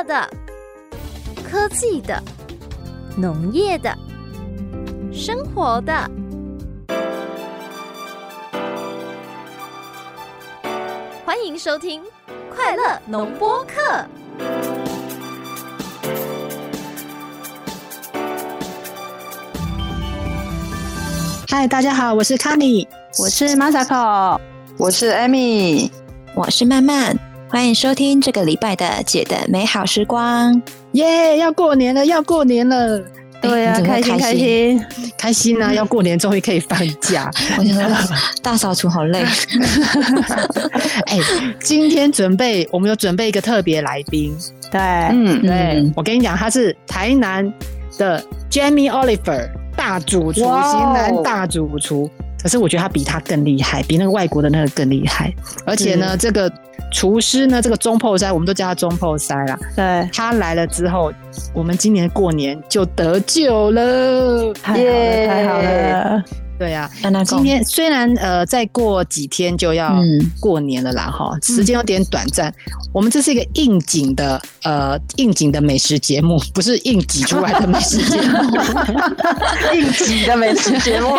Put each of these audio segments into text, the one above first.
乐的、科技的、农业的、生活的。欢迎收听《快乐农播课》。嗨，大家好，我是康妮，我是 Masako，我是 Amy，我是曼曼。欢迎收听这个礼拜的姐的美好时光。耶，要过年了，要过年了。对呀、啊，开心开心开心呐、啊！要过年终于可以放假。我觉得大扫除好累。哎，今天准备我们有准备一个特别来宾。对，嗯，对，嗯、我跟你讲，他是台南的 Jamie Oliver。大主厨，型男大主厨，可是我觉得他比他更厉害，比那个外国的那个更厉害。而且呢，这个厨师呢，这个中破塞，我们都叫他中破塞啦。对，他来了之后，我们今年过年就得救了，太好了，太好了。对呀、啊，今天虽然呃再过几天就要过年了啦，哈、嗯，时间有点短暂。我们这是一个应景的呃应景的美食节目，不是应挤出来的美食节目，应挤的美食节目。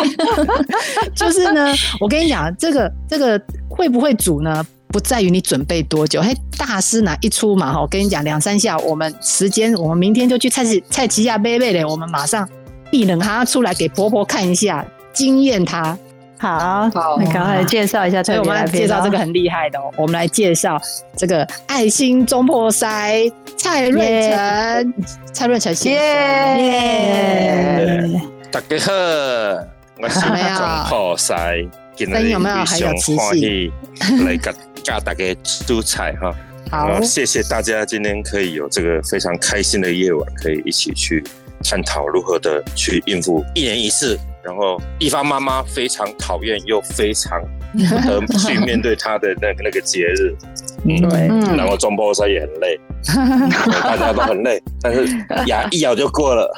就是呢，我跟你讲，这个这个会不会煮呢？不在于你准备多久，嘿，大师拿一出嘛，哈，我跟你讲，两三下，我们时间，我们明天就去菜市菜市下买买的，我们马上一冷哈出来给婆婆看一下。惊艳他，好，好，你赶快介绍一下。所以我们来介绍这个很厉害的哦。我们来介绍这个爱心中破塞蔡瑞成，yeah. 蔡瑞成先生。耶！大家好，我是中破塞。今天有没有很有磁性？来给教大家煮菜哈。好，谢谢大家今天可以有这个非常开心的夜晚，可以一起去探讨如何的去应付一年一次。然后一方妈妈非常讨厌又非常不得去 面对她的那个那个节日，嗯，对，然后中破塞也很累，大家都很累，但是牙一咬就过了，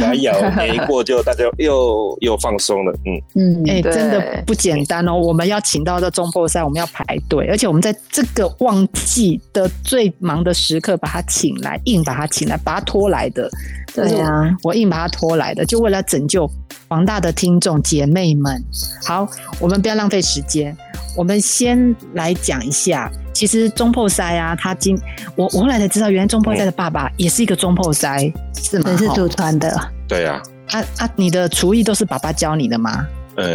牙一咬没一过就大家又又放松了，嗯嗯，哎、欸，真的不简单哦，我们要请到这中破赛，我们要排队，而且我们在这个旺季的最忙的时刻把他请来，硬把他请来，把他拖来的。对啊，我硬把他拖来的，就为了拯救广大的听众姐妹们。好，我们不要浪费时间，我们先来讲一下。其实中破塞啊，他今我我后来才知道，原来中破塞的爸爸也是一个中破塞，是吗？是祖传的。对啊。啊啊！你的厨艺都是爸爸教你的吗？呃。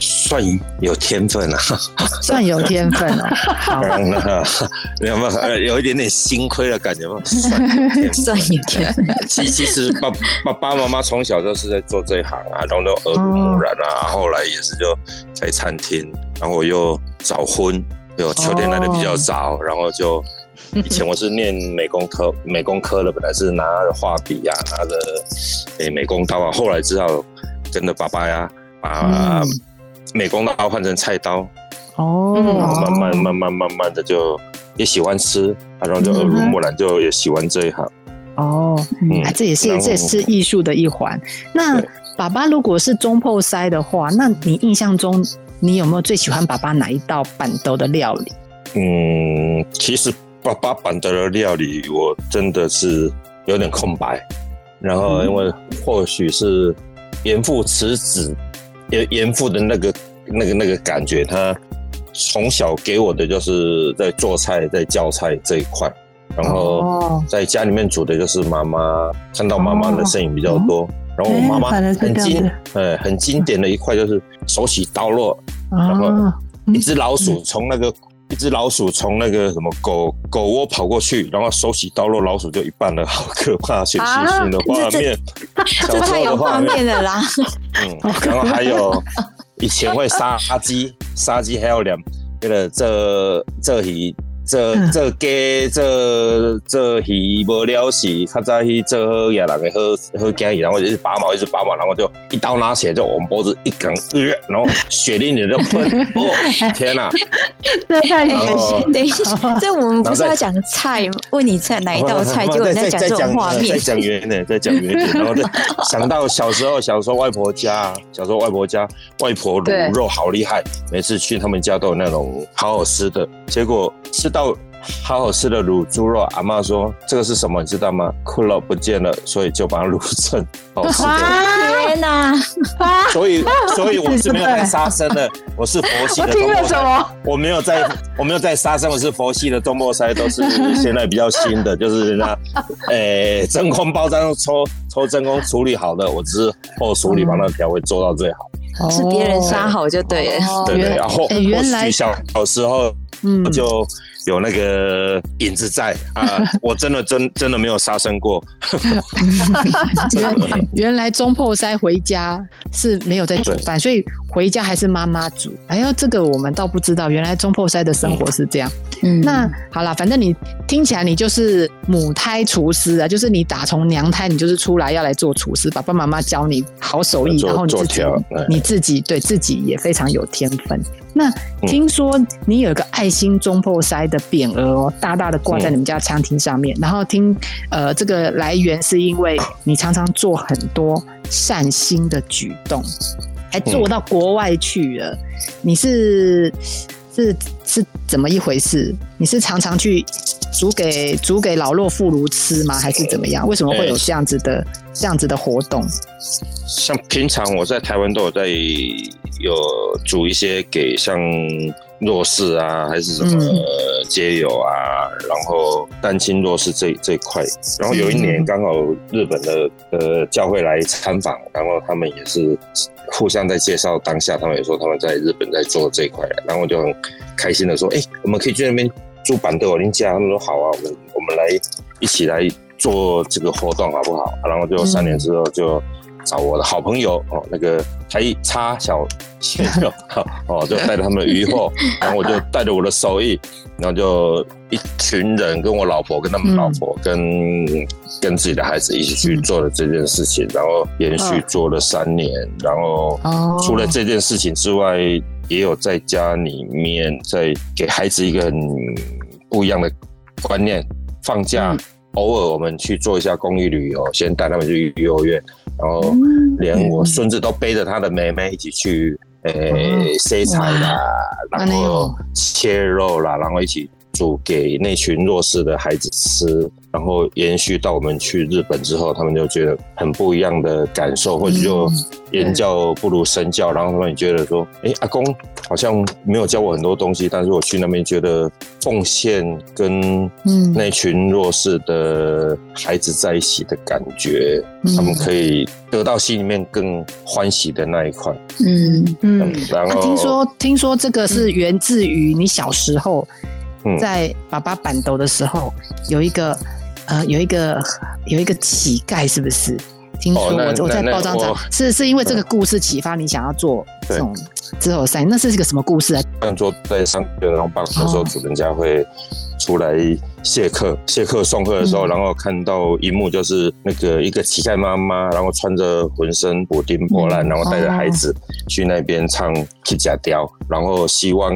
算有天分啊，算有天分哦。好 有没有有一点点心亏的感觉吗？算有天分。其其实爸爸爸妈妈从小就是在做这一行啊，然后都耳濡目染啊，后来也是就在餐厅，然后我又早婚，又秋天来的比较早，然后就以前我是念美工科，美工科的，本来是拿画笔啊，拿着诶美工刀啊，后来知道跟着爸爸呀把。美工刀换成菜刀，哦，慢慢慢慢慢慢的就也喜欢吃，然后就耳濡目染，就也喜欢这一行。哦，嗯，这也是这也是艺术的一环。那爸爸如果是中破塞的话，那你印象中你有没有最喜欢爸爸哪一道板豆的料理？嗯，其实爸爸板豆的料理我真的是有点空白，然后因为或许是严父慈子。严严父的那个、那个、那个感觉，他从小给我的就是在做菜、在教菜这一块，然后在家里面煮的就是妈妈，看到妈妈的身影比较多，然后我妈妈很经，呃，很经典的一块就是手起刀落，然后一只老鼠从那个。一只老鼠从那个什么狗狗窝跑过去，然后手起刀落，老鼠就一半了，好可怕，血腥腥的画面，这 太有画面了啦。嗯，然后还有以前会杀鸡，杀鸡还要两那个这这里。这这鸡这这鱼无了事，较早去做好野人的好好鸡，然后就一直拔毛，一直拔毛，然后就一刀拿起来就往脖子一梗，然后血淋淋的喷，哦天哪！这太恶心！等一下，这我们不是要讲菜，问你菜哪一道菜，就在讲这种画面。再讲远点，再讲远点，然后就想到小时候，小时候外婆家，小时候外婆家外婆卤肉好厉害，每次去他们家都有那种好好吃的，结果吃到。好好吃的卤猪肉，阿妈说这个是什么，你知道吗？骷髅不见了，所以就把它卤成 好吃的。天哪！所以，所以我是没有在 杀生的，我是佛系的。我听了什么？我没有在，我没有在杀生，我是佛系的。中末塞都是现在比较新的，就是人家诶真空包装抽抽真空处理好的，我只是后处理把那调味做到最好。是别人杀好就对了。对对，然后原来小小时候嗯就。有那个影子在啊！我真的真真的没有杀生过。原原来中破塞回家是没有在煮饭，所以回家还是妈妈煮。哎呦，这个我们倒不知道。原来中破塞的生活是这样。嗯，那好了，反正你听起来你就是母胎厨师啊，就是你打从娘胎，你就是出来要来做厨师，爸爸妈妈教你好手艺，然后你自己你自己对自己也非常有天分。那听说你有一个爱心中破塞的匾额哦，大大的挂在你们家餐厅上面。然后听呃，这个来源是因为你常常做很多善心的举动，还做到国外去了。你是是是怎么一回事？你是常常去煮给煮给老弱妇孺吃吗？还是怎么样？为什么会有这样子的这样子的活动？像平常我在台湾都有在。有煮一些给像弱势啊，还是什么街友啊，嗯、然后单亲弱势这这一块。然后有一年刚好日本的呃教会来参访，然后他们也是互相在介绍当下，他们也说他们在日本在做这一块，然后我就很开心的说，哎，我们可以去那边住板凳，我邻家他们说好啊，我们我们来一起来做这个活动好不好？然后就三年之后就。找我的好朋友哦，那个台叉小鲜肉哦，就带着他们的鱼货，然后我就带着我的手艺，然后就一群人跟我老婆跟他们老婆跟跟自己的孩子一起去做了这件事情，然后连续做了三年，然后除了这件事情之外，也有在家里面在给孩子一个很不一样的观念，放假偶尔我们去做一下公益旅游，先带他们去幼儿园。然后连我孙子都背着他的妹妹一起去，诶，塞菜啦，然后切肉啦，然后一起煮给那群弱势的孩子吃。然后延续到我们去日本之后，他们就觉得很不一样的感受，或者就言教不如身教。然后他们也觉得说，哎，阿公好像没有教我很多东西，但是我去那边觉得奉献跟那群弱势的孩子在一起的感觉，他们可以得到心里面更欢喜的那一块。嗯嗯。然后听说听说这个是源自于你小时候在爸爸板斗的时候有一个。呃，有一个有一个乞丐，是不是？听说我我在报章上是是因为这个故事启发你想要做这种之后赛，那是一个什么故事啊？像说在上学然后办的时候，主人家会出来谢客、谢客送客的时候，然后看到一幕，就是那个一个乞丐妈妈，然后穿着浑身补丁破烂，然后带着孩子去那边唱乞家雕，然后希望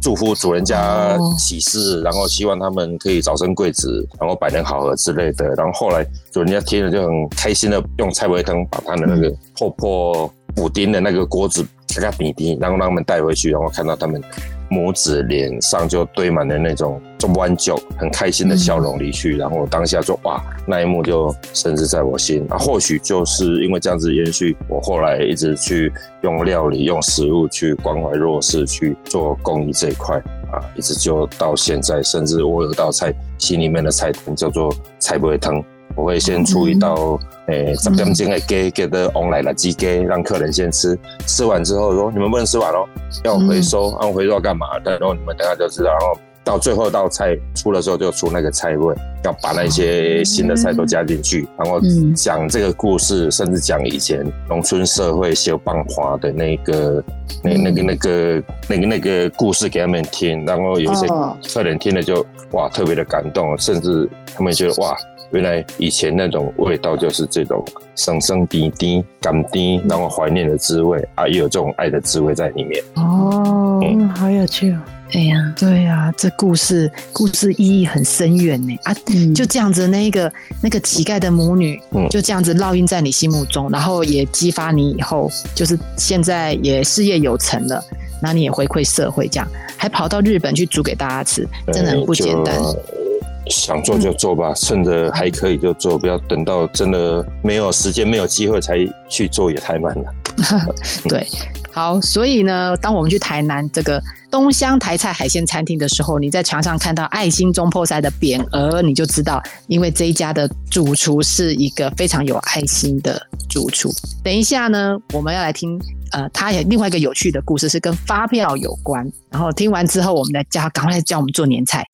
祝福主人家喜事，然后希望他们可以早生贵子，然后百年好合之类的。然后后来主人家听了就很开心的用菜尾汤把他的那个破破补丁的那个锅子给他比丁，然后让他们带回去，然后看到他们。母子脸上就堆满了那种中弯酒，很开心的笑容离去，然后当下就哇，那一幕就深植在我心。啊，或许就是因为这样子延续，我后来一直去用料理、用食物去关怀弱势，去做公益这一块啊，一直就到现在，甚至我有道菜心里面的菜叫做菜不会疼。我会先出一道，诶，十点钟的鸡，给的旺来了鸡鸡，让客人先吃。吃完之后说，你们不能吃完哦，要回收。要回收要干嘛？然后你们等下就知道。然后到最后一道菜出的时候，就出那个菜味，要把那些新的菜都加进去。然后讲这个故事，甚至讲以前农村社会修棒花的那个、那、那个、那个、那个、那个故事给他们听。然后有一些客人听了就哇，特别的感动，甚至他们觉得哇。原来以前那种味道就是这种生生滴滴、甘滴，让我怀念的滋味啊，也有这种爱的滋味在里面。哦，嗯，好有趣哦。对呀，对呀，这故事故事意义很深远呢啊！就这样子，那个那个乞丐的母女，就这样子烙印在你心目中，然后也激发你以后，就是现在也事业有成了。然后你也回馈社会，这样还跑到日本去煮给大家吃，真的很不简单。想做就做吧，嗯、趁着还可以就做，不要等到真的没有时间、没有机会才去做，也太慢了。对，好，所以呢，当我们去台南这个东乡台菜海鲜餐厅的时候，你在墙上看到爱心中破塞的匾额，你就知道，因为这一家的主厨是一个非常有爱心的主厨。等一下呢，我们要来听，呃，他有另外一个有趣的故事，是跟发票有关。然后听完之后，我们来教，赶快来教我们做年菜。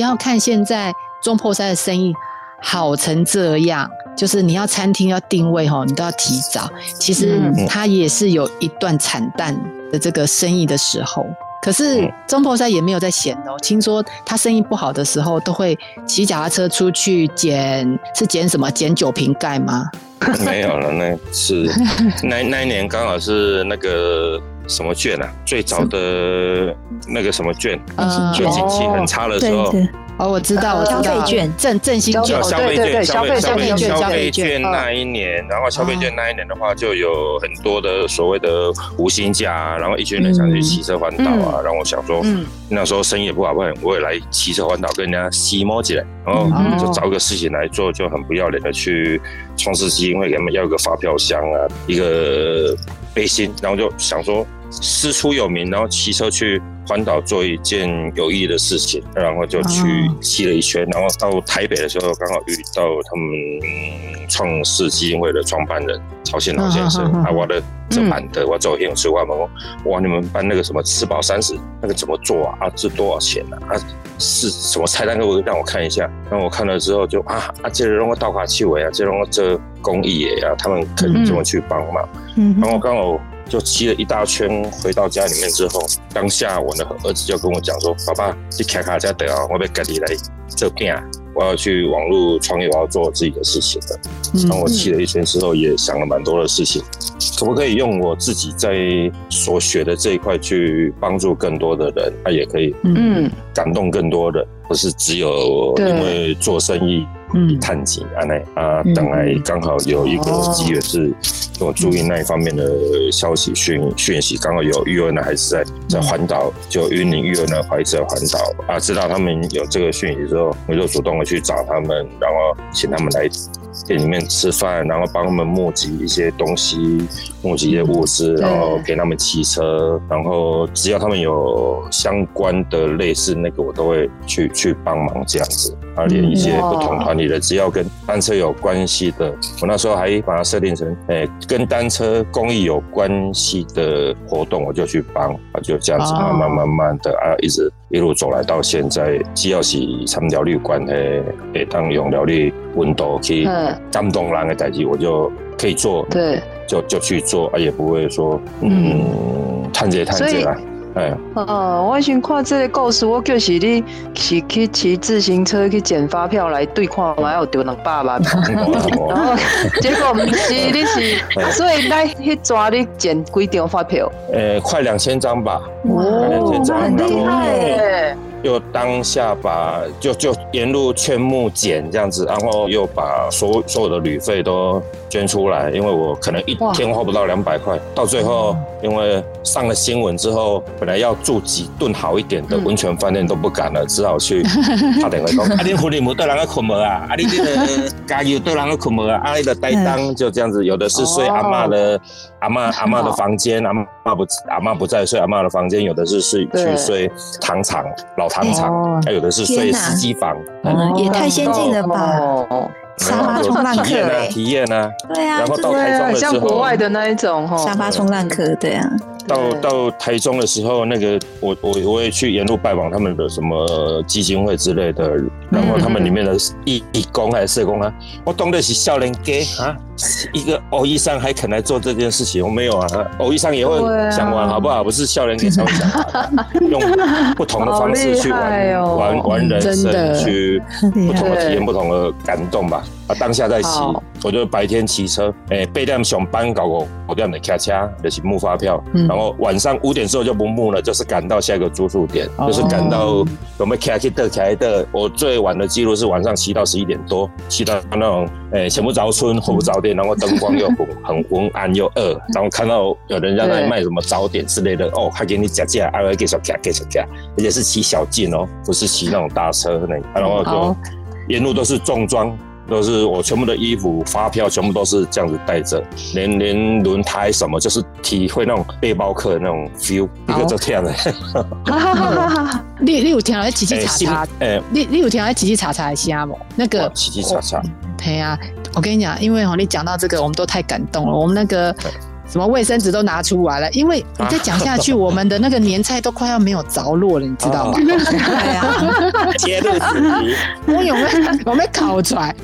要看现在中破塞的生意好成这样，就是你要餐厅要定位哈，你都要提早。其实它也是有一段惨淡的这个生意的时候。可是中破塞也没有在闲哦。听说他生意不好的时候，都会骑脚踏车出去捡，是捡什么？捡酒瓶盖吗？没有了，那是那那一年刚好是那个什么券啊？最早的那个什么券，就经济很差的时候。哦，我知道，我知道。消费券，振振兴券，消费券，消费消费券，消费券那一年，然后消费券那一年的话，就有很多的所谓的无薪假，然后一群人想去骑车环岛啊，然后我想说，那时候生意也不好，不然我也来骑车环岛跟人家吸摸起来，然后就找个事情来做，就很不要脸的去创世基金会给他们要一个发票箱啊，一个背心，然后就想说。师出有名，然后骑车去环岛做一件有意义的事情，然后就去骑了一圈，然后到台北的时候，刚好遇到他们创世基金会的创办人曹宪老先生，啊，我的这版的，我走兴趣，我问哇，你们办那个什么吃饱三十，那个怎么做啊？啊，这多少钱啊？啊，是什么菜单？给我让我看一下。然后我看了之后就啊啊，这让我倒卡去尾啊，这让我这公益也啊，他们可以这么去帮忙。然后刚好。就骑了一大圈回到家里面之后，当下我的儿子就跟我讲说：“爸爸，你卡卡家等啊，我被隔离来这边啊，我要去网络创业，我要做自己的事情了。”当我骑了一圈之后，也想了蛮多的事情，可不可以用我自己在所学的这一块去帮助更多的人？他也可以，嗯，感动更多人，不是只有因为做生意。嗯，探景啊，那啊，等来刚好有一个机缘是，我注意那一方面的消息讯讯息，刚好有育儿呢，还是在在环岛，就云林育儿呢，还是在环岛。啊，知道他们有这个讯息之后，我就主动的去找他们，然后请他们来。店里面吃饭，然后帮他们募集一些东西，募集一些物资，然后给他们骑车，然后只要他们有相关的类似那个，我都会去去帮忙这样子。啊，连一些不同团体的，只要跟单车有关系的，我那时候还把它设定成，诶，跟单车公益有关系的活动，我就去帮，啊，就这样子慢慢慢慢的啊，一直一路走来到现在，只要是参疗愈关系，会，当用疗愈温度去感动人的代志，我就可以做，对，就就去做，啊，也不会说，嗯，探这探这啦。哎，哦，我先看这个故事，我就是你是去骑自行车去捡发票来对看，还有丢两百万，然后结果不是你是，所以来去抓你捡几张发票？呃，快两千张吧，哇，两千张，很厉害。又当下把就就沿路劝募捡这样子，然后又把所所有的旅费都捐出来，因为我可能一天花不到两百块，到最后因为上了新闻之后，本来要住几顿好一点的温泉饭店都不敢了，只好去打电话说：“ 啊，你福利木对人个困没啊？啊，你这个加油对人个困没啊？啊，你的担当就这样子，有的是睡阿嬷的阿嬷阿嬷的房间，阿嬷不阿嬷不在睡阿嬷的房间，有的是睡去睡糖厂老。糖厂，还有的是睡司机房，嗯，也太先进了吧！沙发冲浪客，体验啊，体验啊，对啊，然后到台中的时候，像国外的那一种哈，沙发冲浪客，对啊。到到台中的时候，那个我我我也去沿路拜访他们的什么基金会之类的，然后他们里面的义义工还是社工啊，我懂得是笑脸给啊，一个欧医生还肯来做这件事情，我没有啊，欧医生也会想玩好不好？不是笑脸给才会想玩，用不同的方式去玩玩玩人生，去不同的体验不同的感动吧。啊，当下在骑，我就白天骑车，诶，八点上班搞个五点的开车，就是募发票，嗯。然后晚上五点之后就不募了，就是赶到下一个住宿点，哦。就是赶到我们开去的开的，我最晚的记录是晚上骑到十一点多，骑到那种诶前不着村后不着店，然后灯光又很 很昏暗又饿，然后看到有人家在卖什么早点之类的，哦，还给你加价，还会给小加给小加，而且是骑小径哦，不是骑那种大车那，然后就好。沿路都是重装。都是我全部的衣服、发票全部都是这样子带着，连连轮胎什么，就是体会那种背包客的那种 feel，一个就这样的。你你有听到叽叽喳喳？哎，你你有听到叽叽喳喳的声吗？那个叽叽喳喳。对呀，我跟你讲，因为哦，你讲到这个，我们都太感动了，我们那个。什么卫生纸都拿出来了，因为你再讲下去，我们的那个年菜都快要没有着落了，你知道吗？对啊，接入主题，我有没有我没烤出来？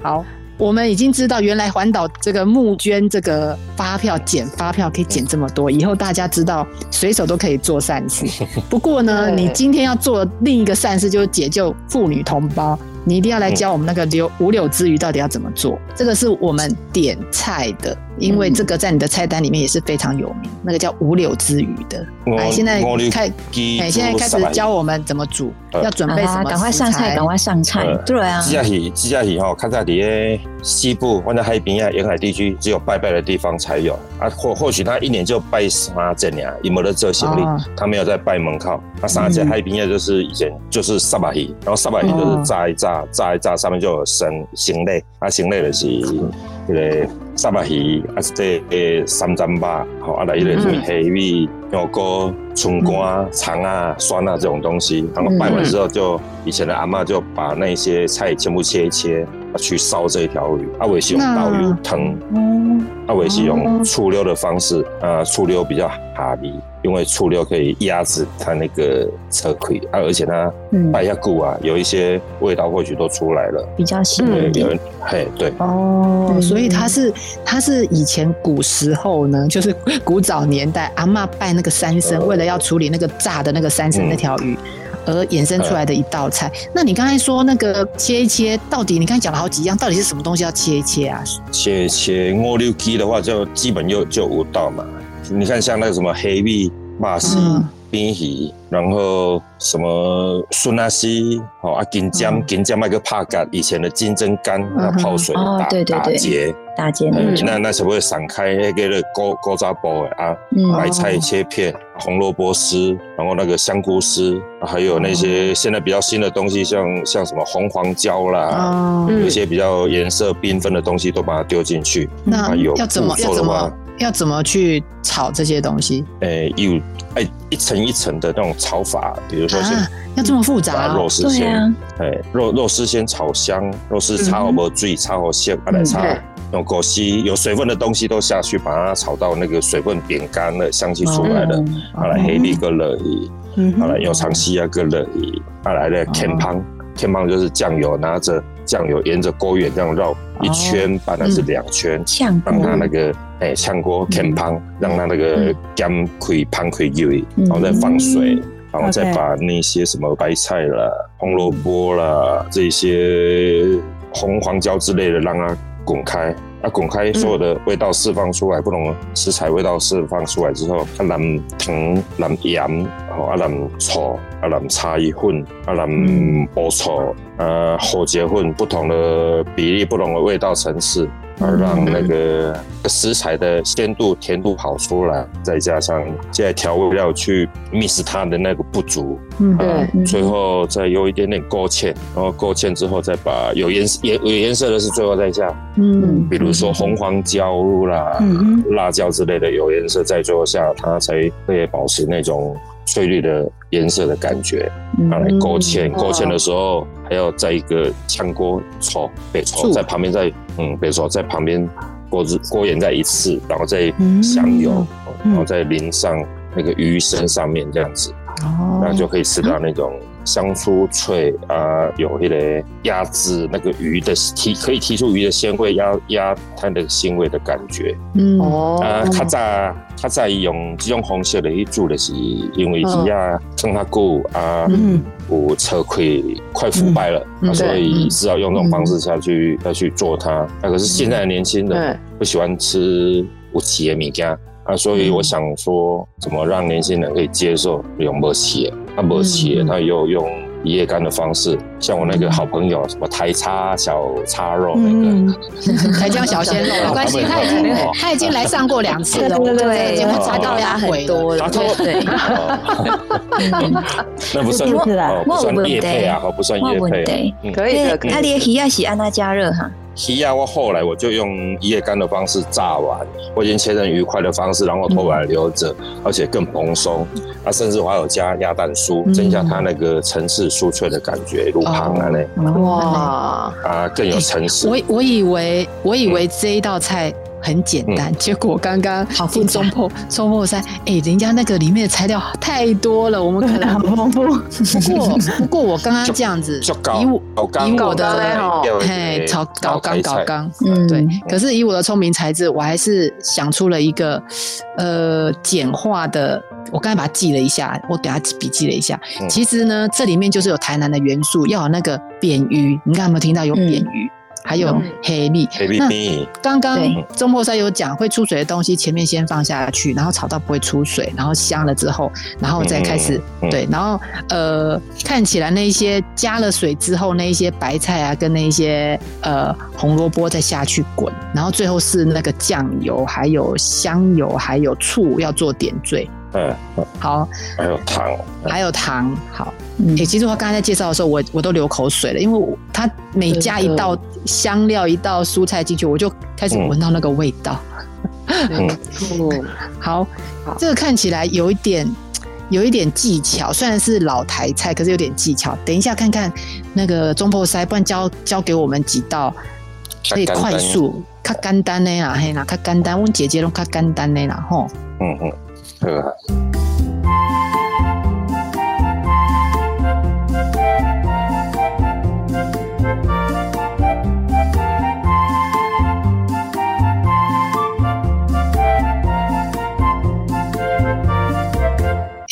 好，我们已经知道原来环岛这个募捐这个发票减发票可以减这么多，以后大家知道随手都可以做善事。不过呢，你今天要做另一个善事，就是解救妇女同胞。你一定要来教我们那个柳五柳之鱼到底要怎么做？这个是我们点菜的，因为这个在你的菜单里面也是非常有名，那个叫五柳之鱼的。来，现在开，哎，现在开始教我们怎么煮，要准备什么？赶快上菜，赶快上菜。对啊，鸡架鱼，鸡架鱼哈，看在你的西部或者海边啊，沿海地区只有拜拜的地方才有啊。或或许他一年就拜三这样，有没有在做行李？他没有在拜门口。那三只海边啊，就是以前就是沙巴鱼，然后沙巴鱼就是炸一炸。炸一炸，上面就有生行类，啊，行类的是这个沙巴鱼，啊是这个三珍巴，吼啊来一个什么虾米、香菇、春瓜、肠啊、酸啊这种东西，然后拜完之后就以前的阿嬷就把那些菜全部切一切，去烧这一条鱼，啊，我是用刀油汤，啊，我是用醋溜的方式，啊，醋溜比较哈味。因为醋溜可以压制它那个车盔啊，而且它摆下骨啊，有一些味道或许都出来了，比较鲜一点。嘿，对哦，所以它是它是以前古时候呢，就是古早年代阿嬷拜那个三牲，为了要处理那个炸的那个三牲那条鱼，而衍生出来的一道菜。那你刚才说那个切一切，到底你刚才讲了好几样，到底是什么东西要切一切啊？切一切五六鸡的话，就基本就就五道嘛。你看，像那个什么黑米、马西、冰鱼，然后什么酸辣丝，哦啊，金针、金针那个帕干，以前的金针干，那泡水打打结，打结，那那才会散开那个高高扎包的啊，白菜切片，红萝卜丝，然后那个香菇丝，还有那些现在比较新的东西，像像什么红黄椒啦，有一些比较颜色缤纷的东西都把它丢进去。那要怎么要怎么？要怎么去炒这些东西？诶、欸，有哎一层一层的那种炒法，比如说是、啊、要这么复杂、哦，肉丝先，哎、啊，肉肉丝先炒香，肉丝炒好没水，炒好鲜，再来炒用果丝有水分的东西都下去，把它炒到那个水分变干了，香气出来了，好来黑米个乐意，好来用长西啊个乐意，好来咧干汤，甜汤就是酱油，拿着酱油沿着锅沿这样绕一圈，半还是两圈，呛让它那个。哎，炝锅添汤，让它那个干开 pan 开油，然后再放水，然后再把那些什么白菜啦、红萝卜啦这些红黄椒之类的让它滚开。啊，滚开，所有的味道释放出来，不同食材味道释放出来之后，啊，淋糖、淋盐，啊，淋醋，啊，淋茶叶粉，啊，淋乌醋，呃，胡椒粉，不同的比例，不同的味道层次。而让那个食材的鲜度、甜度跑出来，再加上现在调味料去 mix 它的那个不足，嗯，对，最后再有一点点勾芡，然后勾芡之后再把有颜色、有颜色的是最后再下，嗯，比如说红黄椒啦、嗯、辣椒之类的有颜色，再最后下，它才会保持那种翠绿的颜色的感觉，拿来勾芡，勾芡的时候还要在一个炝锅炒，北炒在旁边再。嗯，北炒在旁边锅子锅沿再一次，然后再香油，然后再淋上那个鱼身上面这样子，然后就可以吃到那种香酥脆啊，有一个压制那个鱼的提，可以提出鱼的鲜味，压压它那个腥味的感觉。嗯哦，啊，较早较早用这种方式来去煮的是因为鱼啊撑它久啊，嗯有车亏快腐败了，嗯啊所以是要用这种方式下去要去做它。那可是现在的年轻人不喜欢吃有刺的物件。啊，所以我想说，怎么让年轻人可以接受用没刺的？他没刺的，他又用一夜干的方式，像我那个好朋友，什么台叉小叉肉那个，台江小鲜肉，没关系，他已经他已经来上过两次了，对对对，节目查到他很多了，对，那不算哦，不算叶配啊，不算叶配，可以的。那你的鱼啊是按哪加热哈？鱼啊，我后来我就用一夜干的方式炸完，我已经切成鱼块的方式，然后头把它留着，而且更蓬松。啊，甚至我还有加鸭蛋酥，增加它那个层次酥脆的感觉，入汤啊那。哇，啊，更有层次。我我以为我以为这一道菜。很简单，结果刚刚进中破中破塞，哎，人家那个里面的材料太多了，我们可能很丰富。不过不过我刚刚这样子，以我以我的嘿炒搞刚搞刚，嗯，对。可是以我的聪明才智，我还是想出了一个呃简化的。我刚才把它记了一下，我等下笔记了一下。其实呢，这里面就是有台南的元素，要有那个扁鱼，你刚才有没有听到有扁鱼？还有黑米，那刚刚中破塞有讲会出水的东西，前面先放下去，然后炒到不会出水，然后香了之后，然后再开始对，然后呃看起来那一些加了水之后，那一些白菜啊跟那一些呃红萝卜再下去滚，然后最后是那个酱油，还有香油，还有醋要做点缀。嗯，好，还有糖，还有糖，好。嗯、欸，其实我刚才在介绍的时候，我我都流口水了，因为我他每加一道香料、一道蔬菜进去，我就开始闻到那个味道。嗯，好，这个看起来有一点有一点技巧，虽然是老台菜，可是有点技巧。等一下看看那个中破塞，不然教教给我们几道可以快速、较简单。的啦，嘿啦，较简单，我姐姐都较简单的啦，吼。嗯嗯，好。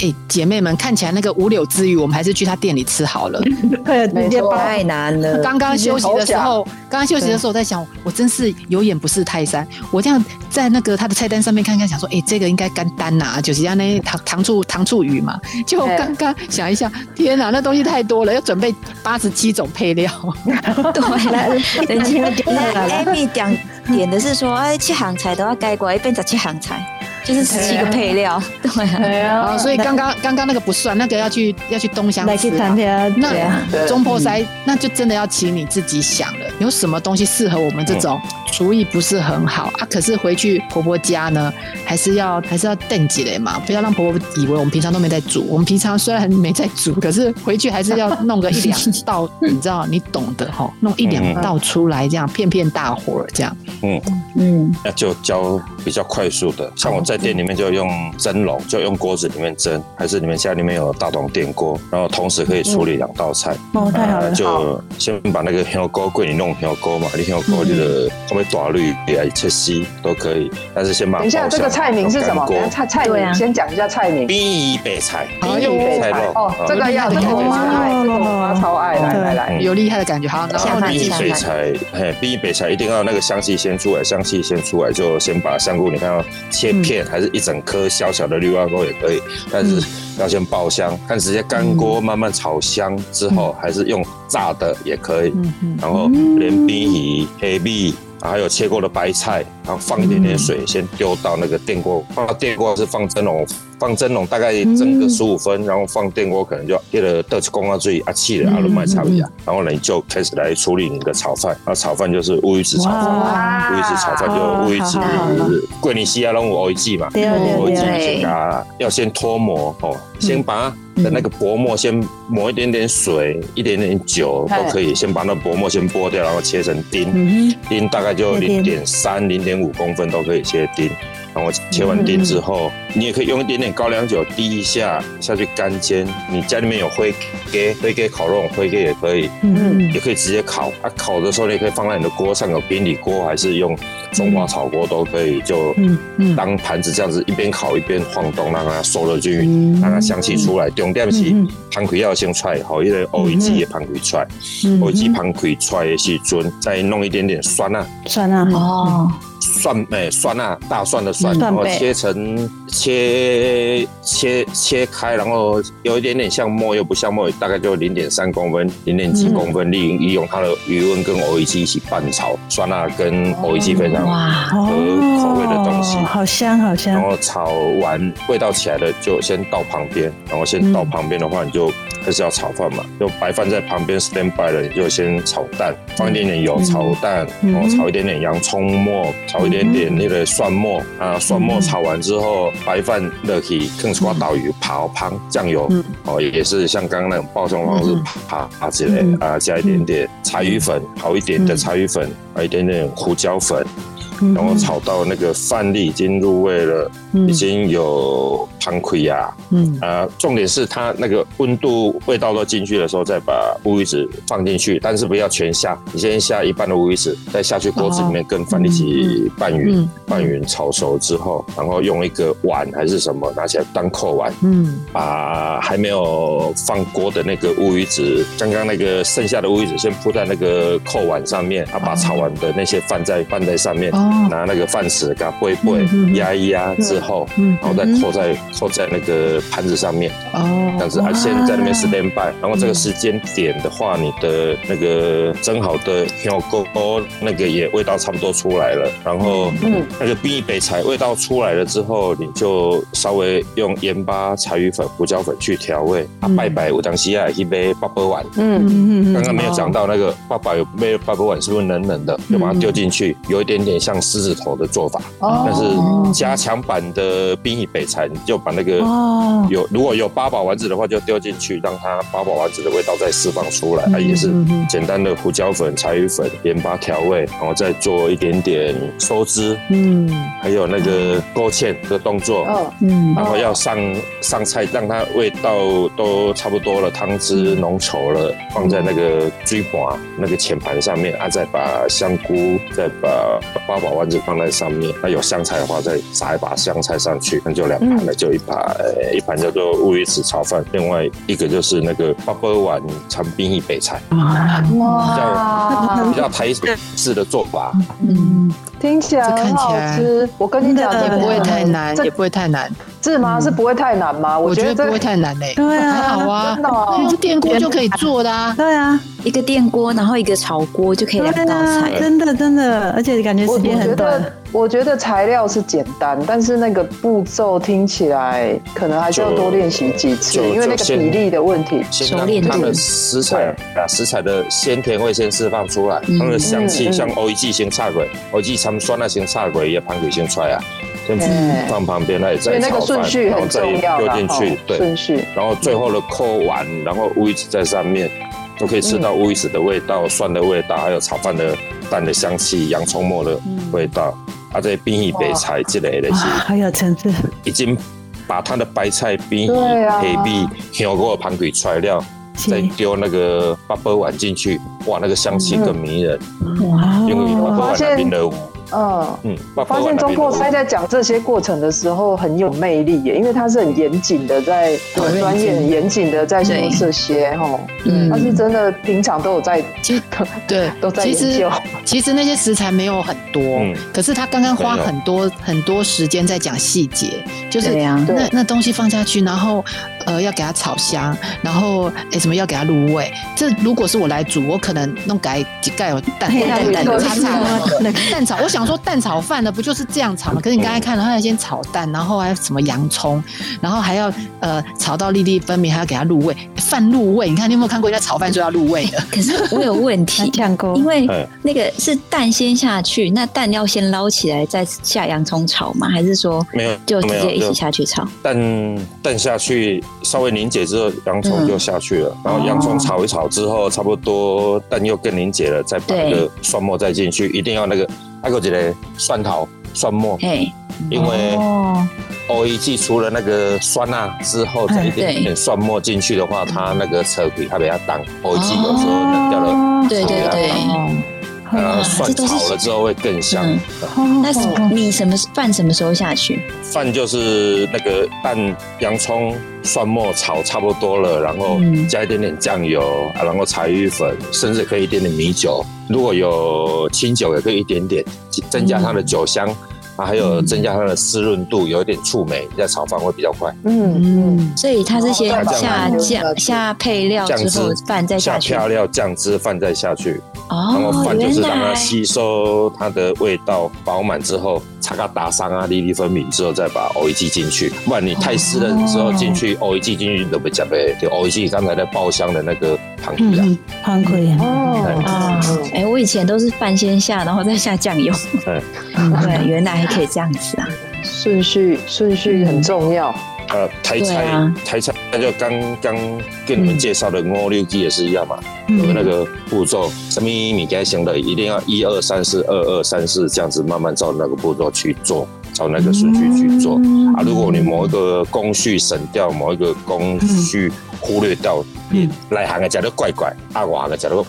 哎，姐妹们，看起来那个五柳之鱼，我们还是去他店里吃好了。对，太难了。刚刚休息的时候，刚刚休息的时候，我在想，我真是有眼不识泰山。我这样在那个他的菜单上面看看，想说，哎，这个应该干单呐，就是像那糖糖醋糖醋鱼嘛。就刚刚想一下，天哪，那东西太多了，要准备八十七种配料。对，来，人家 Amy 讲点的是说，哎，七行菜都要改过一，变成七行菜。就是十七个配料，对啊，对啊，所以刚刚刚刚那个不算，那个要去要去东乡吃啊。那中破塞，那就真的要请你自己想了，有什么东西适合我们这种厨艺不是很好啊？可是回去婆婆家呢，还是要还是要炖几嘞嘛，不要让婆婆以为我们平常都没在煮。我们平常虽然没在煮，可是回去还是要弄个一两 道，你知道，你懂的哈，弄一两道出来，这样片片大火这样。嗯嗯，那就教比较快速的，像我在。店里面就用蒸笼，就用锅子里面蒸，还是你们家里面有大同电锅，然后同时可以处理两道菜。哦，太好了！就先把那个香锅柜你弄香锅嘛，你香锅你的大绿也切丝都可以，但是先把。等一下，这个菜名是什么？菜菜名先讲一下菜名。冰鱼白菜，冰鱼白菜哦，这个要这个我妈爱，这个我妈超爱，来来来，有厉害的感觉。好，然后冰鱼白菜，嘿，冰鱼白菜一定要那个香气先出来，香气先出来，就先把香菇你看要切片。还是一整颗小小的绿芽菇也可以，但是要先爆香，看直接干锅慢慢炒香之后，还是用炸的也可以。然后连冰鱼、黑米，还有切过的白菜，然后放一点点水，先丢到那个电锅，放到电锅是放蒸笼。放蒸笼大概蒸个十五分，然后放电锅可能就一个倒一公啊最啊气的阿鲁麦炒一样，然后呢你就开始来处理你的炒饭。那炒饭就是乌鱼子炒饭，乌鱼子炒饭就乌鱼子，桂林西亚拢有乌鱼子嘛，乌鱼子先给它要先脱模哦，先把它的那个薄膜先抹一点点水，一点点酒都可以，先把那薄膜先剥掉，然后切成丁，丁大概就零点三、零点五公分都可以切丁。然后切完丁之后，你也可以用一点点高粱酒滴一下下去干煎。你家里面有灰给灰给烤肉，灰给也可以，嗯，也可以直接烤。啊，烤的时候你也可以放在你的锅上，有平底锅还是用中华炒锅都可以，就当盘子这样子一边烤一边晃动，让它收了均匀，让它香气出来。重点是盘葵要先踹好，因为欧一鸡也盘开踹，欧一鸡盘开踹的时阵，再弄一点点酸辣，酸辣哦。蒜诶、欸，蒜啊，大蒜的蒜，然后切成切切切开，然后有一点点像末，又不像末，大概就零点三公分，零点几公分，利利用它的余温跟蚵仔鸡一起拌炒，酸辣跟蚵仔鸡非常合口味的东西，好香好香。然后炒完味道起来了，就先倒旁边，然后先倒旁边的话，你就。还是要炒饭嘛，就白饭在旁边 stand by 了，你就先炒蛋，放一点点油炒蛋，然后炒一点点洋葱末，炒一点点那个蒜末啊，蒜末炒完之后，白饭热气，更刷岛鱼泡汤酱油，哦，也是像刚刚那种爆香方式扒扒起来啊，加一点点柴鱼粉，好一点的柴鱼粉，还有一点点胡椒粉。然后炒到那个饭粒已经入味了，嗯、已经有盘开呀，嗯。啊，重点是它那个温度、味道都进去的时候，再把乌鱼子放进去，但是不要全下，你先下一半的乌鱼子，再下去锅子里面跟饭粒一起拌匀，拌匀炒熟之后，然后用一个碗还是什么拿起来当扣碗，嗯，把还没有放锅的那个乌鱼子，刚刚那个剩下的乌鱼子先铺在那个扣碗上面，啊，把炒完的那些饭再拌在上面。拿那个饭匙给它拨一拨，压一压之后，然后再扣在扣在那个盘子上面，哦，这样子啊，先在那边 stand by，然后这个时间点的话，你的那个蒸好的香菇那个也味道差不多出来了，然后那个冰一杯菜味道出来了之后，你就稍微用盐巴、柴鱼粉、胡椒粉去调味，啊，拜拜，我当时啊一杯八宝碗，嗯嗯，刚刚没有讲到那个爸爸有杯八宝碗是不是冷冷的，就把它丢进去，有一点点像。狮子头的做法，但是加强版的冰邑北菜，你就把那个有如果有八宝丸子的话，就丢进去，让它八宝丸子的味道再释放出来。它也是简单的胡椒粉、柴鱼粉、盐巴调味，然后再做一点点收汁，嗯，还有那个勾芡的动作，嗯，然后要上上菜，让它味道都差不多了，汤汁浓稠了，放在那个锥盘那个浅盘上面啊，再把香菇，再把八宝。丸子放在上面，那有香菜的话，再撒一把香菜上去，那就两盘了，就一盘，一盘叫做乌鱼子炒饭，另外一个就是那个八宝碗长冰一北菜，哇，比较比较台式的做法，嗯，听起来很好吃。我跟你讲，也不会太难，也不会太难，是吗？是不会太难吗？我觉得不会太难嘞，对啊，还好啊，用电锅就可以做的啊，对啊。一个电锅，然后一个炒锅就可以两道菜，啊，真的真的，而且感觉时间很短。我觉得材料是简单，但是那个步骤听起来可能还是要多练习几次，因为那个比例的问题。熟练他们食材啊，食材的鲜甜会先释放出来，它的香气像欧一记先插鬼，欧一记他们酸那先插鬼，也盘鬼先出来啊，先放旁边，那也再炒饭，然后再丢进去，对，顺序，然后最后的扣完，然后乌鱼子在上面。就可以吃到乌鱼子的味道、蒜的味道，还有炒饭的蛋的香气、洋葱末的味道。啊，这些冰邑白菜之类的，还有层次，已经把它的白菜、冰邑、黑米、香锅盘给出来料，再丢那个八宝碗进去，哇，那个香气更迷人。哇，因为八宝碗那边的。嗯嗯，我发现中破塞在讲这些过程的时候很有魅力耶，因为他是很严谨的在很专业、很严谨的在说这些哈。嗯，他是真的平常都有在，其实 对都在研究。其实那些食材没有很多，可是他刚刚花很多很多时间在讲细节，就是那那东西放下去，然后呃要给它炒香，然后哎什么要给它入味。这如果是我来煮，我可能弄改几盖有蛋蛋蛋叉叉那个蛋炒我。想说蛋炒饭的不就是这样炒吗？可是你刚才看了，他要先炒蛋，然后还有什么洋葱，然后还要呃炒到粒粒分明，还要给它入味，饭入味。你看你有没有看过人家炒饭说要入味的？可是我有问题，因为那个是蛋先下去，那蛋要先捞起来再下洋葱炒吗？还是说没有就直接一起下去炒？蛋蛋下去稍微凝结之后，洋葱就下去了，嗯、然后洋葱炒一炒之后，差不多蛋又更凝结了，再把那个蒜末再进去，一定要那个。还有一个蒜头、蒜末，哎，因为 O E G 除了那个酸辣之后，再一点点蒜末进去的话，它那个车皮它比较淡。，O E G 有时候冷掉了，对对对。呃，蒜炒了之后会更香。那你什么饭什么时候下去？饭就是那个蛋、洋葱、蒜末炒差不多了，然后加一点点酱油啊，然后柴鱼粉，甚至可以一点点米酒，如果有清酒也可以一点点，增加它的酒香。啊，还有增加它的湿润度，有一点醋梅，在炒饭会比较快。嗯嗯，所以它是先下酱、下配料之后，饭再下去。下配料、酱汁、饭再下去。哦，然后饭就是让它吸收它的味道饱满之后，擦个打上啊，粒粒分明之后，再把欧一剂进去。不然你太湿了之后进去，欧一剂进去都不讲呗。就欧一剂刚才在爆香的那个汤底啊，汤底啊。哦啊，哎，我以前都是饭先下，然后再下酱油。对，对，原来还。可以这样子啊，顺序顺序很重要。呃，台菜台菜，那就刚刚跟你们介绍的五六鸡也是一样嘛，有那个步骤，什么你该行的，一定要一二三四二二三四这样子慢慢照那个步骤去做，照那个顺序去做。啊。如果你某一个工序省掉，某一个工序忽略掉，嗯，内行的讲的怪怪，啊，外行的讲的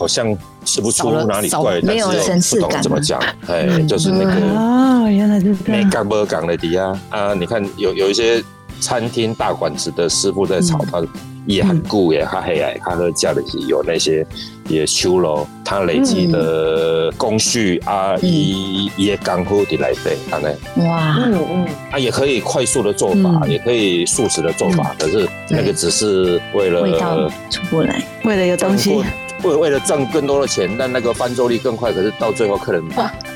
好像。吃不出哪里怪，但是又不懂怎么讲，哎，就是那个啊，原来是没干不干的底啊啊！你看有有一些餐厅大馆子的师傅在炒，他也很固也他黑矮，他和家里有那些也修了，他累积的工序啊，一也干乎的来对，当然哇，嗯。嗯，啊也可以快速的做法，也可以速食的做法，可是那个只是为了味道出不来，为了有东西。为为了挣更多的钱，但那个翻桌率更快，可是到最后客人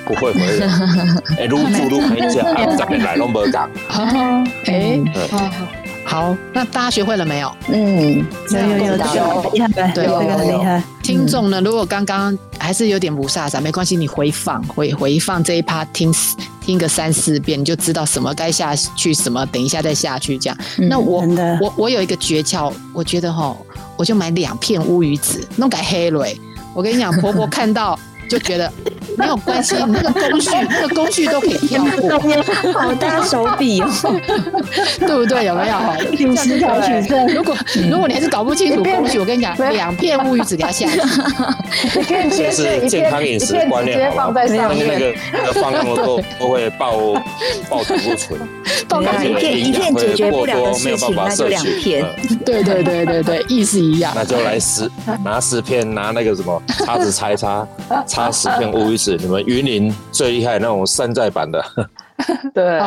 不会回来。哎，撸住都没讲，啊，这边来都没讲。哎，好，那大家学会了没有？嗯，有有有，厉害，对，这个很厉害。听众呢，如果刚刚还是有点雾煞煞，没关系，你回放回回放这一趴，听听个三四遍，你就知道什么该下去，什么等一下再下去这样。那我我我有一个诀窍，我觉得哈。我就买两片乌鱼子，弄改黑蕊。我跟你讲，婆婆看到就觉得没有关系，那个工序，那个工序都可以跳过。好大手笔哦，对不对？有没有？五十条取胜。如果如果你还是搞不清楚工序，我跟你讲，两片乌鱼子给它下去。健康饮食观念好吗？那个那个放那么多都会爆爆胆固醇。一片一片解决不了的事情，那就两片。对对对对对，意思一样。那就来十拿十片，拿那个什么叉子擦一擦，擦十片乌鱼子。你们云林最厉害那种山寨版的。对。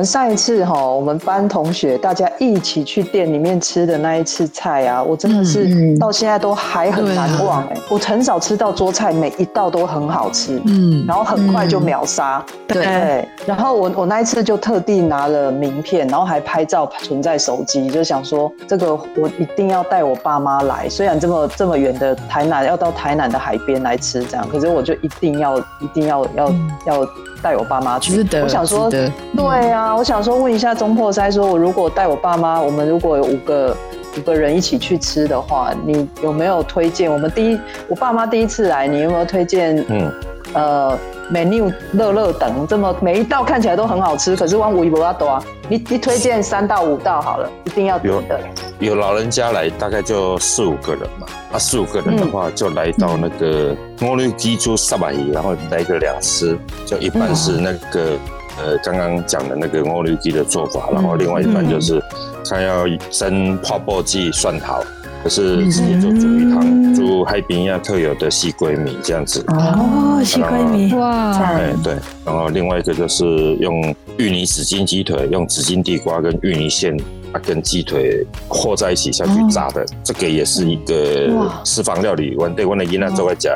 们上一次哈，我们班同学大家一起去店里面吃的那一次菜啊，我真的是到现在都还很难忘哎。我很少吃到桌菜每一道都很好吃，嗯，然后很快就秒杀，对。然后我我那一次就特地拿了名片，然后还拍照存在手机，就想说这个我一定要带我爸妈来，虽然这么这么远的台南要到台南的海边来吃这样，可是我就一定要一定要要要。带我爸妈去，我想说，对啊，我想说问一下中破塞，说我如果带我爸妈，我们如果有五个五个人一起去吃的话，你有没有推荐？我们第一，我爸妈第一次来，你有没有推荐？嗯，呃，menu 乐乐等这么每一道看起来都很好吃，可是往五一不要多啊。你你推荐三到五道好了，一定要有的。有老人家来，大概就四五个人嘛。啊，四五个人的话，就来到那个墨绿鸡猪萨满鱼，然后来个两吃，就一半是那个呃刚刚讲的那个墨绿鸡的做法，然后另外一半就是他要蒸泡泡鸡蒜头，可是直接做煮鱼汤，煮海边亚特有的西龟米这样子。哦，西龟米哇！哎对，然后另外一个就是用芋泥紫金鸡腿，用紫金地瓜跟芋泥馅。啊，跟鸡腿和在一起下去炸的，这个也是一个私房料理。我对我的姨妈都会讲，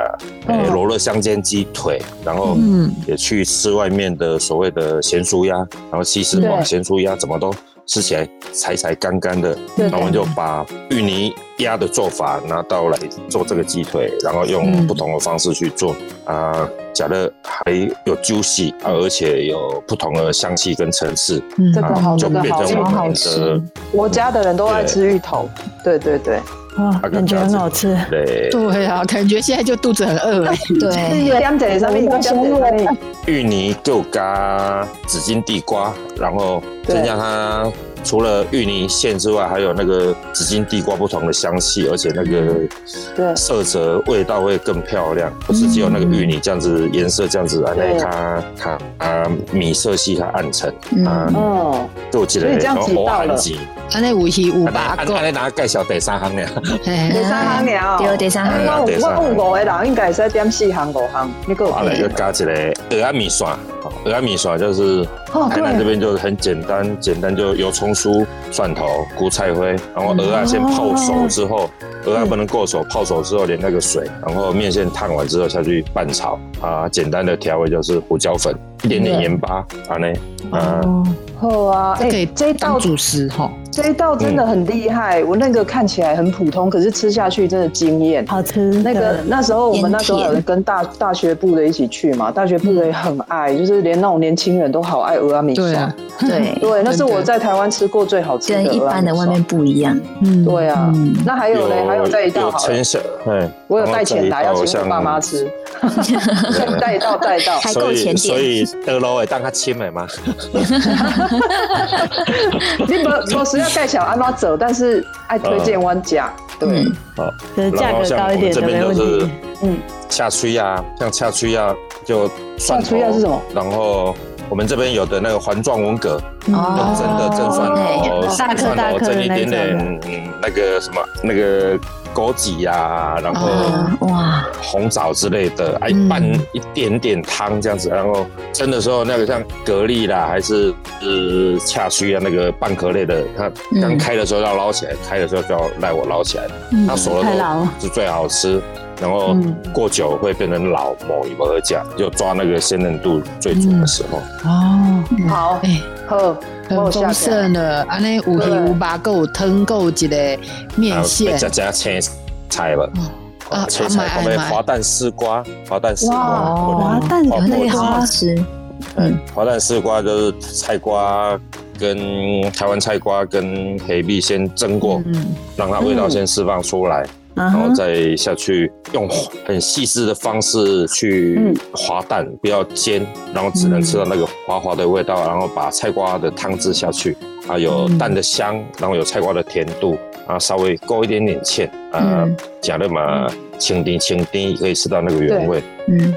诶，罗勒香煎鸡腿，然后也去吃外面的所谓的咸酥鸭，然后其实哇，咸酥鸭怎么都吃起来柴柴干干的。对，那我们就把芋泥鸭的做法拿到来做这个鸡腿，然后用不同的方式去做啊，假的还有 juicy 啊，而且有不同的香气跟层次。嗯，这个好，这个好，这么好吃。我家的人都爱吃芋头。对对对。哇，感觉很好吃。对对啊，感觉现在就肚子很饿 了。对，芋泥豆干紫金地瓜，然后增加它。除了芋泥馅之外，还有那个紫金地瓜不同的香气，而且那个色泽味道会更漂亮。不是只有那个芋泥这样子颜色这样子，啊，它它啊米色系它暗沉啊。哦，就记得然后我很急。他那五七五八个，他那拿介绍第三行了。第三行了，对，第三行。我我有五个人，应该是点四行五行。你给我。来就加一个蚵仔米线，蚵仔米线就是台南这边就是很简单，简单就油葱酥、蒜头、菇菜灰，然后鹅啊先泡熟之后，鹅啊不能过熟，泡熟之后连那个水，然后面线烫完之后下去拌炒啊，简单的调味就是胡椒粉，一点点盐巴，啊呢，啊。好啊，哎，这一道主食哈，这一道真的很厉害。我那个看起来很普通，可是吃下去真的惊艳，好吃。那个那时候我们那时候有跟大大学部的一起去嘛，大学部的也很爱，就是连那种年轻人都好爱蚵仔米线。对 对，那是我在台湾吃过最好吃的。跟一般的外面不一样。嗯，对啊。那还有嘞，还有这一道，好。对，我有带钱来要请我爸妈吃。带一道，带一道，还够钱点。所以德罗会，当他亲美吗？你不说是要盖小安妈走，但是爱推荐玩家，对，好，价格高一点的没问题。嗯，恰炊呀，像恰炊呀，就蒜头是什么？然后我们这边有的那个环状文蛤，哦，蒸的蒸蒜头，大颗大颗的那种，嗯，那个什么那个。枸杞呀，然后哇，红枣之类的，哎，拌一点点汤这样子，然后蒸的时候那个像蛤蜊啦，还是呃恰须啊，那个蚌壳类的，它刚开的时候要捞起来，开的时候就要赖我捞起来，它熟了。都是最好吃，然后过久会变成老某一个酱，就抓那个鲜嫩度最足的时候。哦，好，哎，好。很丰盛的，安尼有鱼有肉，够有汤，够有一个面线，再加青菜吧。啊，青菜我们滑蛋丝瓜，滑蛋丝瓜，滑蛋那个好好吃。嗯，滑蛋丝瓜就是菜瓜跟台湾菜瓜跟黑蜜先蒸过，让它味道先释放出来。然后再下去用很细致的方式去滑蛋，不要煎，然后只能吃到那个滑滑的味道。然后把菜瓜的汤汁下去，啊，有蛋的香，然后有菜瓜的甜度，啊，稍微勾一点点芡，啊，加了嘛，清甜清甜，可以吃到那个原味。嗯，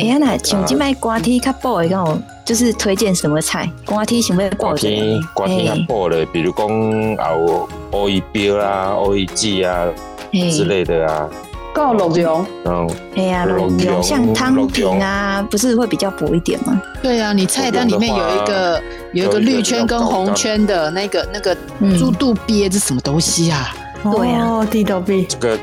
哎呀，那像这卖瓜梯较补的，跟我就是推荐什么菜？瓜梯想要补的？瓜梯较补的，比如讲有乌鱼标啦，乌鱼子啊。之类的啊，够鹿茸，嗯，哎呀，鹿茸像汤品啊，不是会比较补一点吗？对啊，你菜单里面有一个有一个绿圈跟红圈的那个那个猪肚鳖，这什么东西啊？对啊，地豆鳖。这个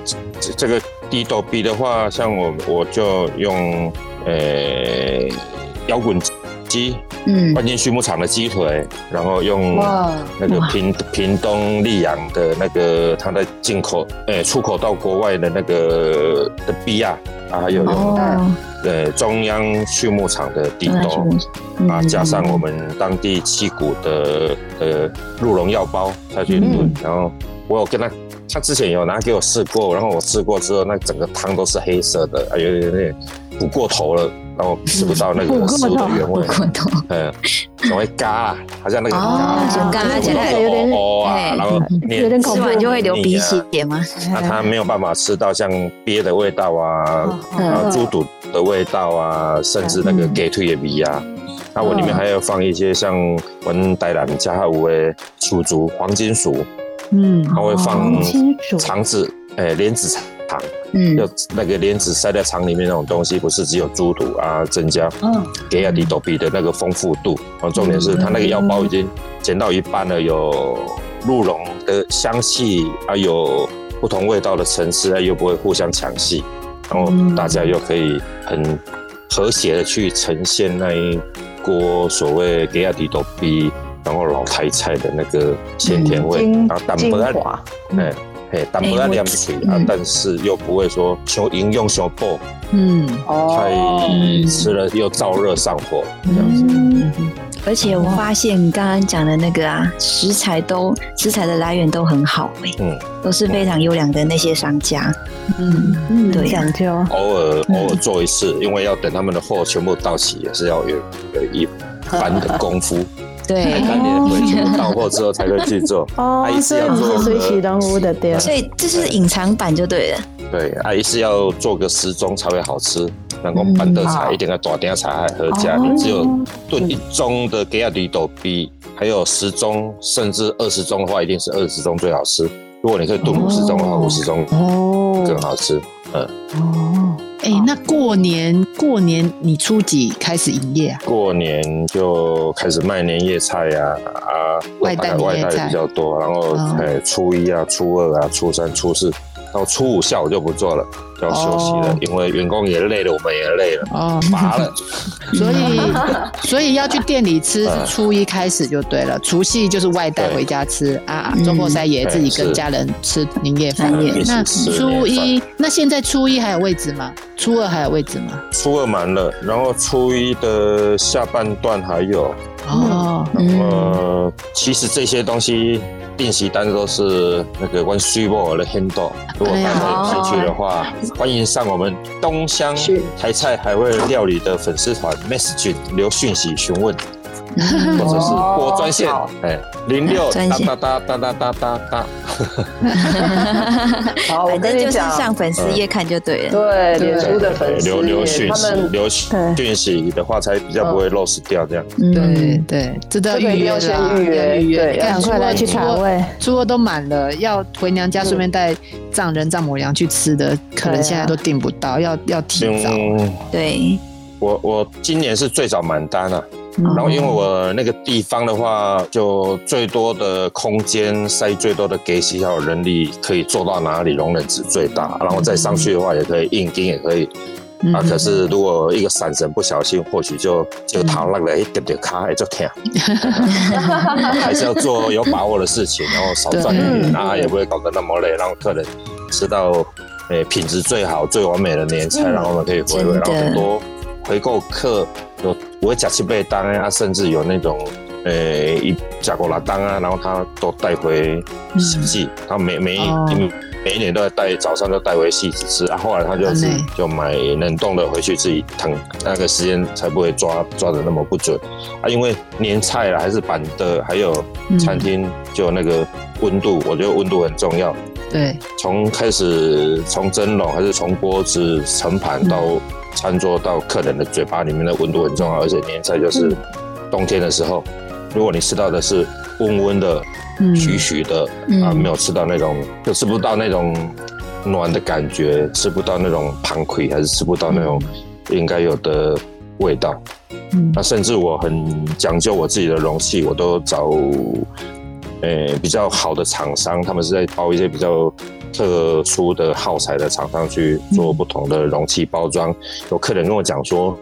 这个地豆鳖的话，像我我就用呃摇滚鸡。嗯，万金畜牧场的鸡腿，然后用那个屏屏东溧阳的那个，它的进口，诶，出口到国外的那个的比亚，啊，还有用，对，中央畜牧场的地豆，啊，加上我们当地七股的呃鹿茸药包下去炖，然后我有跟他，他之前有拿给我试过，然后我试过之后，那整个汤都是黑色的，啊，有点，有点补过头了。然后吃不到那个 食物的原味，嗯，稍微嘎，好像那个嘎，嘎起来有点哦啊，然后有点吃完就会流鼻血吗？那它没有办法吃到像鳖的味道啊，然后猪肚的味道啊，甚至那个鸡腿的味啊。那我里面还要放一些像文带兰加五的鼠竹黄金薯，嗯，还会放肠子，哎，莲子肠。糖，嗯，要那个莲子塞在肠里面那种东西，不是只有猪肚啊，增加嗯。给亚迪豆皮的那个丰富度。啊，重点是它那个药包已经减到一半了，有鹿茸的香气，啊有不同味道的层次，又不会互相抢戏，然后大家又可以很和谐的去呈现那一锅所谓给亚迪豆皮然后老台菜的那个鲜甜味，嗯、然后淡薄啊，哎哎，淡薄啊，凉脆啊，但是又不会说求营养小补，嗯，太吃了又燥热上火这样子。嗯而且我发现刚刚讲的那个啊，食材都食材的来源都很好哎，嗯，都是非常优良的那些商家，嗯嗯，对，讲究。偶尔偶尔做一次，因为要等他们的货全部到齐，也是要有有一 番的功夫。对，半年会全部到货之后才可以去做。哦，所以是水洗动物的店，所以这是隐藏版就对了。对，阿姨是要做个时钟才会好吃。那种板的茶一定要大鼎才还合家，你只有炖一盅的鸡仔鱼肚比还有十盅甚至二十盅的话，一定是二十盅最好吃。如果你可以炖五十盅的话，五十盅哦更好吃。嗯哦，哎，那过年过年你初几开始营业啊？过年就开始卖年夜菜呀啊，外带外带比较多，然后哎初一啊、初二啊、初三、初四。到初五下午就不做了，就要休息了，因为员工也累了，我们也累了，哦，乏了，所以 所以要去店里吃，是初一开始就对了，除夕就是外带回家吃啊，中破三也自己跟家人吃年夜饭。那初一，那现在初一还有位置吗？初二还有位置吗？初二满了，然后初一的下半段还有。哦，呃，其实这些东西。定席单都是那个关水某的 handle，如果大家有兴趣的话，欢迎上我们东乡台菜海味料理的粉丝团 message 留讯息询问。或者是拨专线哎零六哒哒哒哒哒哒哒 反正就是像粉丝页看就对了。对流流讯息流讯息的话才比较不会漏掉这样对对这都要预约的预约预约赶快带去查位猪肉都满了要回娘家顺便带丈人丈母娘去吃的可能现在都订不到要要提早对。我我今年是最早满单了然后因为我那个地方的话，就最多的空间塞最多的给息，还有人力可以做到哪里容忍值最大，然后再上去的话也可以硬钉也可以啊。可是如果一个闪神不小心，或许就就逃了了一点点卡，也就疼。还是要做有把握的事情，然后少赚一点，啊也不会搞得那么累，让客人吃到诶品质最好、最完美的年菜，然后我们可以回味，然后很多回购客。有我会假七倍当啊，甚至有那种呃一加过来当啊，然后他都带回戏子，他每每一每一年都要带早上都带回戏子吃啊，后来他就自己就买冷冻的回去自己烫，那个时间才不会抓抓的那么不准。啊，因为年菜了还是板的，还有餐厅就那个温度，我觉得温度很重要。对，从开始从蒸笼还是从锅子盛盘到。餐桌到客人的嘴巴里面的温度很重要，而且年菜就是冬天的时候，如果你吃到的是温温的、徐徐的啊，没有吃到那种就吃不到那种暖的感觉，吃不到那种盘亏，还是吃不到那种应该有的味道。那甚至我很讲究我自己的容器，我都找诶比较好的厂商，他们是在包一些比较。特殊的耗材的厂商去做不同的容器包装，有客人跟我讲说，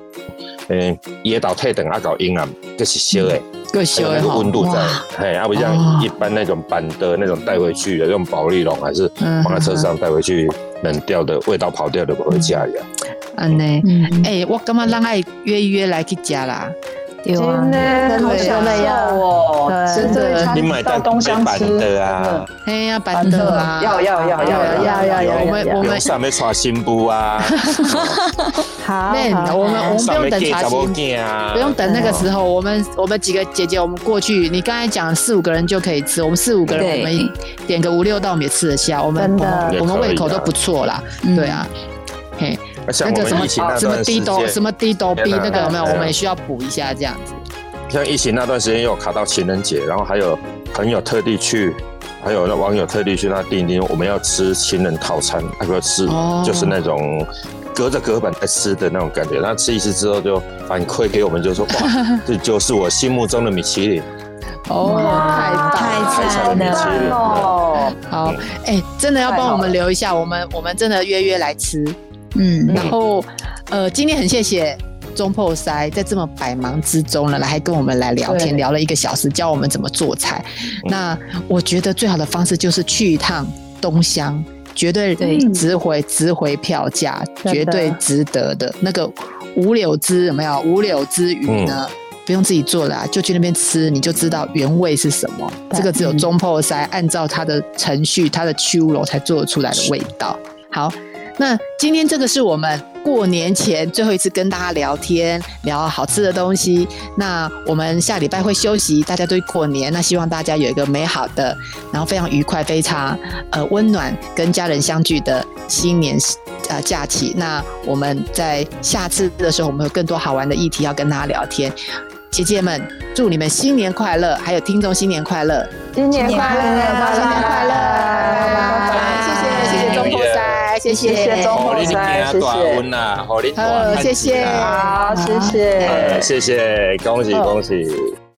嗯，椰岛特等阿搞阴啊，这是烧的，个烧的那个温度在，嘿，啊不像一般那种板的那种带回去的，用保利龙还是放在车上带回去冷掉的，味道跑掉的不会加一样。嗯呢，哎，我干嘛让爱约一约来去加啦？有啊，好香的呀！哦，真的，你买到东乡吃的啊？哎呀，板的啊！要要要要要要要！我们我们上面刷新布啊！好，我们我们不用等刷新，不用等那个时候，我们我们几个姐姐，我们过去。你刚才讲四五个人就可以吃，我们四五个人，我们点个五六道，我们也吃得下。我们我们胃口都不错啦，对啊，嘿。那个什么什么低斗什么低斗币那个有没有？我们也需要补一下这样子。像疫情那段时间又卡到情人节，然后还有朋友特地去，还有那网友特地去那订订，我们要吃情人套餐，那个吃就是那种隔着隔板在吃的那种感觉。那吃一次之后就反馈给我们，就说哇，这就是我心目中的米其林。哦，太太赞了！好，哎，真的要帮我们留一下，我们我们真的约约来吃。嗯，然后，呃，今天很谢谢中破塞在这么百忙之中呢，来还跟我们来聊天，聊了一个小时，教我们怎么做菜。那我觉得最好的方式就是去一趟东乡，绝对值回值回票价，绝对值得的。那个五柳枝有没有？五柳枝鱼呢？不用自己做了，就去那边吃，你就知道原味是什么。这个只有中破塞按照它的程序、它的曲路才做出来的味道。好。那今天这个是我们过年前最后一次跟大家聊天，聊好吃的东西。那我们下礼拜会休息，大家都过年。那希望大家有一个美好的，然后非常愉快、非常呃温暖，跟家人相聚的新年呃假期。那我们在下次的时候，我们有更多好玩的议题要跟大家聊天。姐姐们，祝你们新年快乐，还有听众新年快乐，新年快乐，新年快乐，拜拜，谢谢。中破塞，谢谢，好，谢谢，好，谢谢，谢谢，恭喜恭喜。